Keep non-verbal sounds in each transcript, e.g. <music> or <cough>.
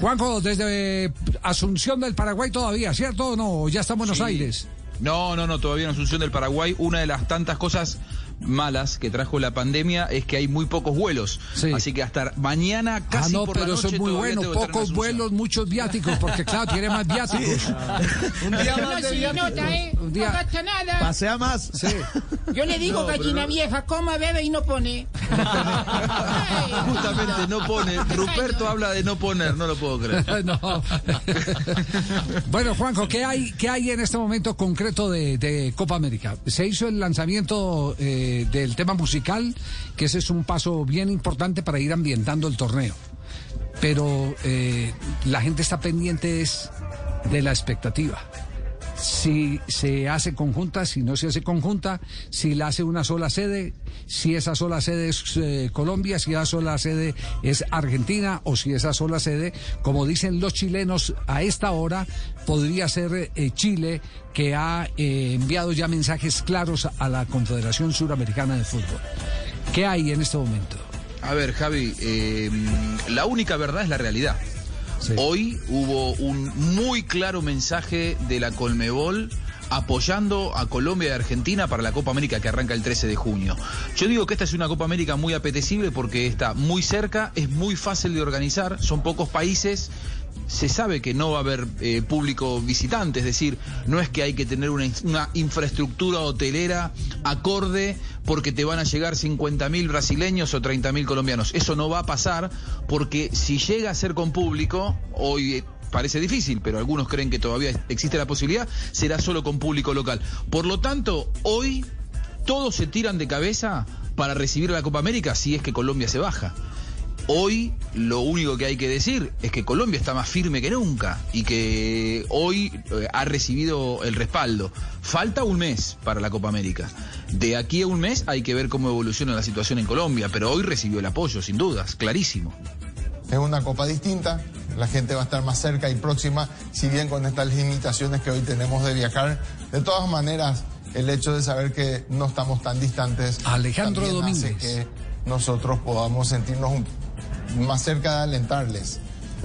Juanjo, desde Asunción del Paraguay todavía, ¿cierto o no? Ya está en Buenos Sí. Aires. No, no, no, todavía en Asunción del Paraguay. Una de las tantas cosas malas que trajo la pandemia es que hay muy pocos vuelos. Sí. Así que hasta mañana Ah, casi no, por la pero eso es muy bueno. Pocos vuelos, muchos viáticos, porque claro, tiene más <laughs> viáticos. Un día más de viáticos. Día- No gasta nada. Pasea más. Sí. <laughs> Yo le digo gallina vieja, coma, bebe y no pone. Ay, <laughs> Justamente no pone. Ruperto habla de no poner, no lo puedo creer. <laughs> No. bueno, Juanjo, ¿qué hay, qué hay en este momento concreto de, de Copa América? Se hizo el lanzamiento eh, del tema musical, que ese es un paso bien importante para ir ambientando el torneo. Pero eh, la gente está pendiente es de la expectativa. Si se hace conjunta, si no se hace conjunta, si la hace una sola sede, si esa sola sede es eh, Colombia, si esa sola sede es Argentina o si esa sola sede, como dicen los chilenos a esta hora, podría ser eh, Chile que ha eh, enviado ya mensajes claros a la Confederación Suramericana de Fútbol. ¿Qué hay en este momento? A ver, Javi, la única verdad es la realidad. Hoy hubo un muy claro mensaje de la Colmebol apoyando a Colombia y Argentina para la Copa América que arranca el 13 de junio. Yo digo que esta es una Copa América muy apetecible porque está muy cerca, es muy fácil de organizar, son pocos países, se sabe que no va a haber eh, público visitante, es decir, no es que hay que tener una, una infraestructura hotelera acorde porque te van a llegar 50.000 brasileños o 30.000 colombianos. Eso no va a pasar porque si llega a ser con público, hoy parece difícil, pero algunos creen que todavía existe la posibilidad, será solo con público local. Por lo tanto, hoy todos se tiran de cabeza para recibir la Copa América si es que Colombia se baja. Hoy lo único que hay que decir es que Colombia está más firme que nunca y que hoy eh, ha recibido el respaldo. Falta un mes para la Copa América. De aquí a un mes hay que ver cómo evoluciona la situación en Colombia, pero hoy recibió el apoyo, sin dudas, clarísimo. Es una copa distinta, la gente va a estar más cerca y próxima, si bien con estas limitaciones que hoy tenemos de viajar. De todas maneras, el hecho de saber que no estamos tan distantes Alejandro también hace Domínguez. que nosotros podamos sentirnos un- más cerca de alentarles.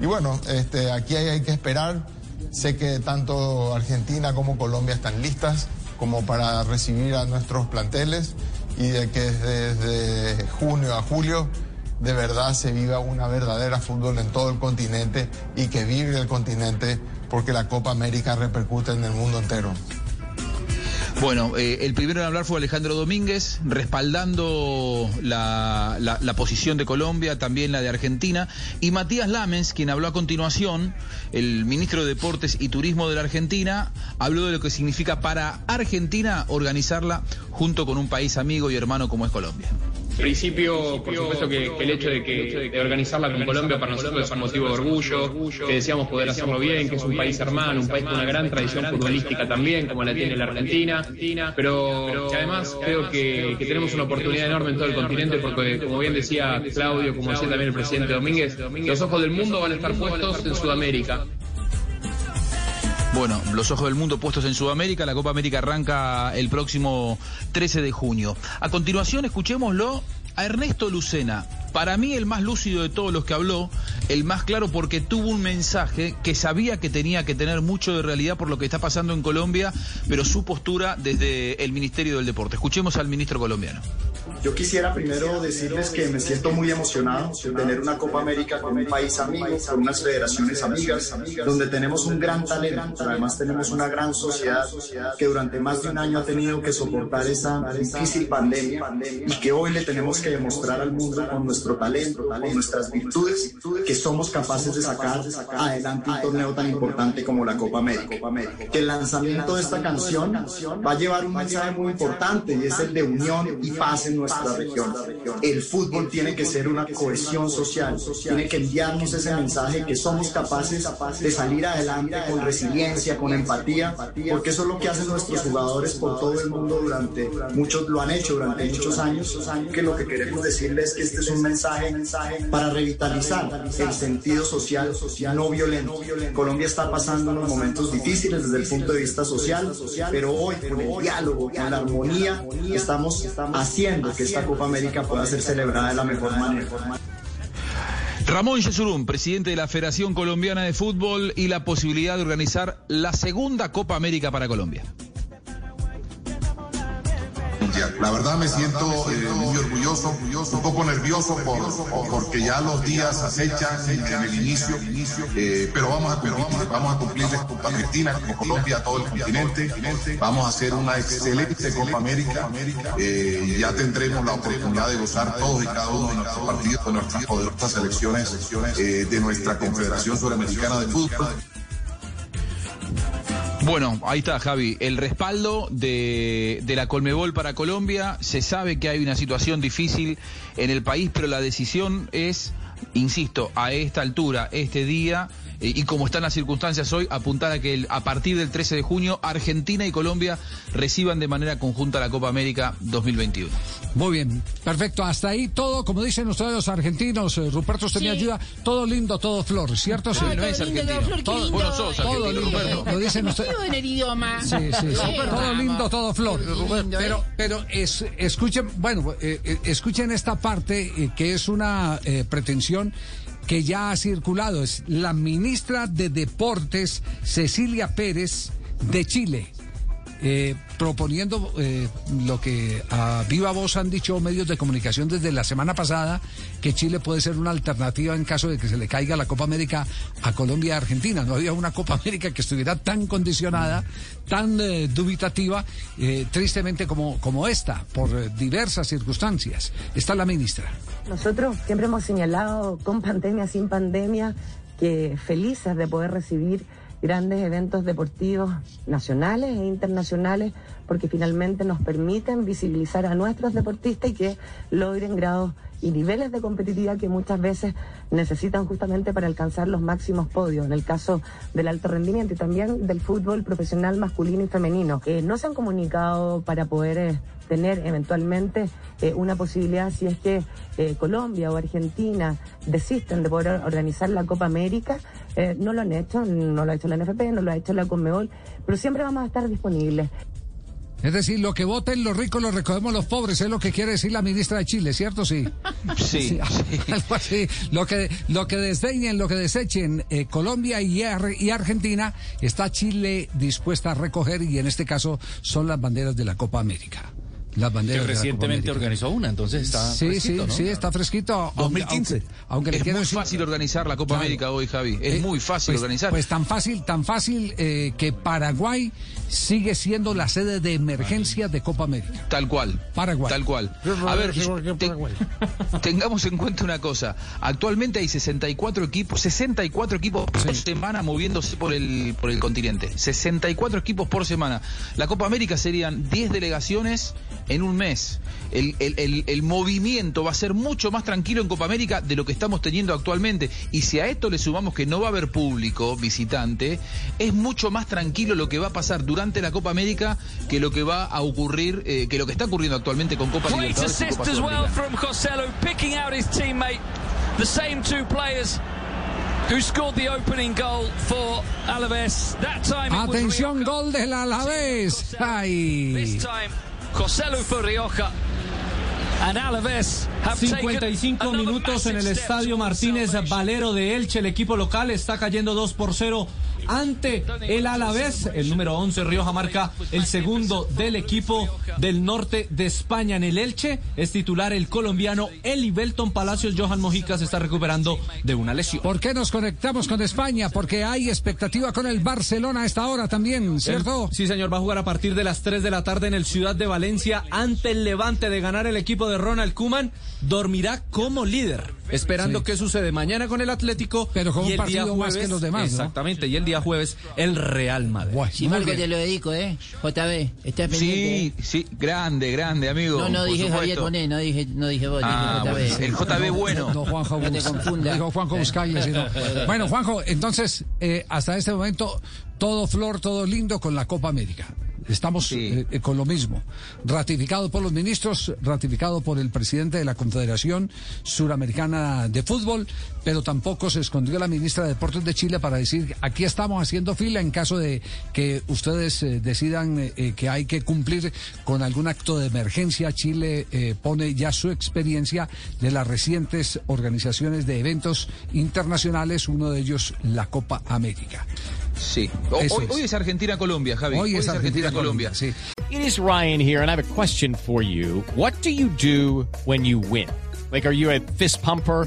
Y bueno, este, aquí hay, hay que esperar. Sé que tanto Argentina como Colombia están listas como para recibir a nuestros planteles y de que desde junio a julio de verdad se viva una verdadera fútbol en todo el continente y que vive el continente porque la Copa América repercute en el mundo entero. Bueno, eh, el primero en hablar fue Alejandro Domínguez, respaldando la, la- posición de Colombia, también la de Argentina, y Matías Lamens, quien habló a continuación, el ministro de Deportes y Turismo de la Argentina, habló de lo que significa para Argentina organizarla junto con un país amigo y hermano como es Colombia. Principio, por supuesto que, que el hecho de que de organizarla con Colombia para nosotros es un motivo de orgullo, que deseamos poder hacerlo bien, que es un país hermano, un país con una gran tradición futbolística también, como la tiene la Argentina, pero que además creo que, que tenemos una oportunidad enorme en todo el continente porque, como bien decía Claudio, como decía también el presidente Domínguez, los ojos del mundo van a estar puestos en Sudamérica. Bueno, los ojos del mundo puestos en Sudamérica, la Copa América arranca el próximo 13 de junio. A continuación, escuchémoslo a Ernesto Lucena. Para mí el más lúcido de todos los que habló, el más claro porque tuvo un mensaje que sabía que tenía que tener mucho de realidad por lo que está pasando en Colombia, pero su postura desde el Ministerio del Deporte. Escuchemos al ministro colombiano. Yo quisiera primero decirles que me siento muy emocionado de tener una Copa América con un país amigo, con unas federaciones amigas, donde tenemos un gran talento, además tenemos una gran sociedad que durante más de un año ha tenido que soportar esa difícil pandemia y que hoy le tenemos que demostrar al mundo con nuestro talento, con nuestras virtudes, que somos capaces de sacar adelante un torneo tan importante como la Copa América. Que el lanzamiento de esta canción va a llevar un mensaje muy importante y es el de unión y paz en nuestra región. El fútbol tiene que ser una cohesión social, tiene que enviarnos ese mensaje que somos capaces de salir adelante con resiliencia, con empatía, porque eso es lo que hacen nuestros jugadores por todo el mundo durante muchos, lo han hecho durante muchos años, que lo que queremos decirles es que este es un mensaje para revitalizar el sentido social no violento. Colombia está pasando unos momentos difíciles desde el punto de vista social, pero hoy con el diálogo, con la armonía, estamos haciendo que esta Copa América pueda ser celebrada de la mejor manera. Ramón Yesurún, presidente de la Federación Colombiana de Fútbol y la posibilidad de organizar la segunda Copa América para Colombia. La verdad me siento eh, muy orgulloso, un poco nervioso por, porque ya los días acechan en el inicio, eh, pero vamos a cumplir, vamos a cumplir Copa Argentina, como Colombia, todo el continente. Vamos a hacer una excelente Copa América. Eh, ya tendremos la oportunidad de gozar todos y cada uno de nuestros partidos, de nuestras poderosas selecciones, de nuestra Confederación Suramericana de Fútbol. Bueno, ahí está Javi, el respaldo de, de, la Colmebol para Colombia, se sabe que hay una situación difícil en el país, pero la decisión es, insisto, a esta altura, este día, y como están las circunstancias hoy, apuntar a que a partir del 13 de junio Argentina y Colombia reciban de manera conjunta la Copa América 2021. Muy bien, perfecto. Hasta ahí todo, como dicen ustedes los argentinos, eh, Ruperto usted me ayuda, todo lindo, todo flor, ¿cierto? Sí, no, es argentino. Todo, bueno, sos todo lindo, Ruperto. Lo dicen ustedes. en el idioma. Sí, sí, sí. Todo lindo, todo flor. Pero, pero es, escuchen, bueno, eh, eh, escuchen esta parte eh, que es una eh, que ya ha circulado. Es la ministra de Deportes, Cecilia Pérez, de Chile. Eh, proponiendo eh, lo que a viva voz han dicho medios de comunicación desde la semana pasada, que Chile puede ser una alternativa en caso de que se le caiga la Copa América a Colombia y Argentina. No había una Copa América que estuviera tan condicionada, tan eh, dubitativa, eh, tristemente como, como esta, por diversas circunstancias. Está la ministra. Nosotros siempre hemos señalado, con pandemia, sin pandemia, que felices de poder recibir grandes eventos deportivos nacionales e internacionales porque finalmente nos permiten visibilizar a nuestros deportistas y que logren grados y niveles de competitividad que muchas veces necesitan justamente para alcanzar los máximos podios, en el caso del alto rendimiento y también del fútbol profesional masculino y femenino. Eh, no se han comunicado para poder eh, tener eventualmente eh, una posibilidad si es que eh, Colombia o Argentina desisten de poder organizar la Copa América. Eh, no lo han hecho, no lo ha hecho la NFP, no lo ha hecho la Conmebol, pero siempre vamos a estar disponibles. Es decir, lo que voten los ricos lo recogemos los pobres, es lo que quiere decir la ministra de Chile, ¿cierto? Sí. <laughs> Sí. <laughs> Algo así. Lo que, lo que desdeñen, lo que desechen eh, Colombia y, Ar- y Argentina, está Chile dispuesta a recoger y en este caso son las banderas de la Copa América. Las Que banderas de la Copa recientemente organizó una, entonces está Sí, fresquito, sí, ¿no? sí, está fresquito. aunque- 2015. Aunque, aunque le Es muy fácil organizar la Copa Claro. América hoy, Javi. Es Eh, muy fácil pues- organizar. Pues tan fácil, tan fácil eh, que Paraguay sigue siendo la sede de emergencia de Copa América. Tal cual. Paraguay. Tal cual. A ver, te- <laughs> tengamos en cuenta una cosa. Actualmente hay 64 equipos, 64 equipos por semana moviéndose por el, por el continente. 64 equipos por semana. La Copa América serían 10 delegaciones en un mes. El, el- el- el movimiento va a ser mucho más tranquilo en Copa América de lo que estamos teniendo actualmente. Y si a esto le sumamos que no va a haber público visitante, es mucho más tranquilo lo que va a pasar durante la Copa América que lo que va a ocurrir, eh, que lo que está ocurriendo actualmente con Copa Libertadores y assist Copa as well Sudamericana. from Costello, picking out his teammate. The same two players who scored the opening goal for Alaves. That time it was Atención, gol del Alavés. Ay. This time, Costello for Rioja. And Alaves have taken 55 another minutos en el estadio Martínez Valero de Elche. El equipo local está cayendo 2 por 0 ante el Alavés. El número 11 Rioja marca el segundo del equipo del norte de España en el Elche. Es titular el colombiano Eli Belton Palacios. Johan Mojica se está recuperando de una lesión. ¿Por qué nos conectamos con España? Porque hay expectativa con el Barcelona a esta hora también, ¿cierto? El- sí, señor, va a jugar a partir de las 3 de la tarde en el Ciudad de Valencia ante el Levante de ganar el equipo de Ronald Kuman. dormirá como líder, esperando Sí. qué sucede mañana con el Atlético. Pero con un partido más que los demás, ¿no? Exactamente, y el día jueves el Real Madrid. Si muy Marco te lo dedico, ¿eh? JB, estás pendiente. Sí, ¿eh? sí, grande, grande, amigo. No, no dije Javier. Bonet, no dije, no dije vos, Ah, dije JB. bueno, el JB bueno. No, Juanjo No te confundas. Dijo Juanjo Buscaglia, sino- Bueno, Juanjo, entonces, eh, hasta este momento, todo flor, todo lindo con la Copa América. Estamos eh, eh, con lo mismo. Ratificado por los ministros, ratificado por el presidente de la Confederación Suramericana de Fútbol, pero tampoco se escondió la ministra de Deportes de Chile para decir, aquí estamos haciendo fila en caso de que ustedes eh, decidan eh, que hay que cumplir con algún acto de emergencia. Chile pone ya su experiencia de las recientes organizaciones de eventos internacionales, uno de ellos la Copa América. Sí. Hoy, es. hoy es Argentina-Colombia, Javi. Hoy es Argentina-Colombia. sí. It is Ryan here, and I have a question for you. What do you do when you win? Like, are you a fist pumper?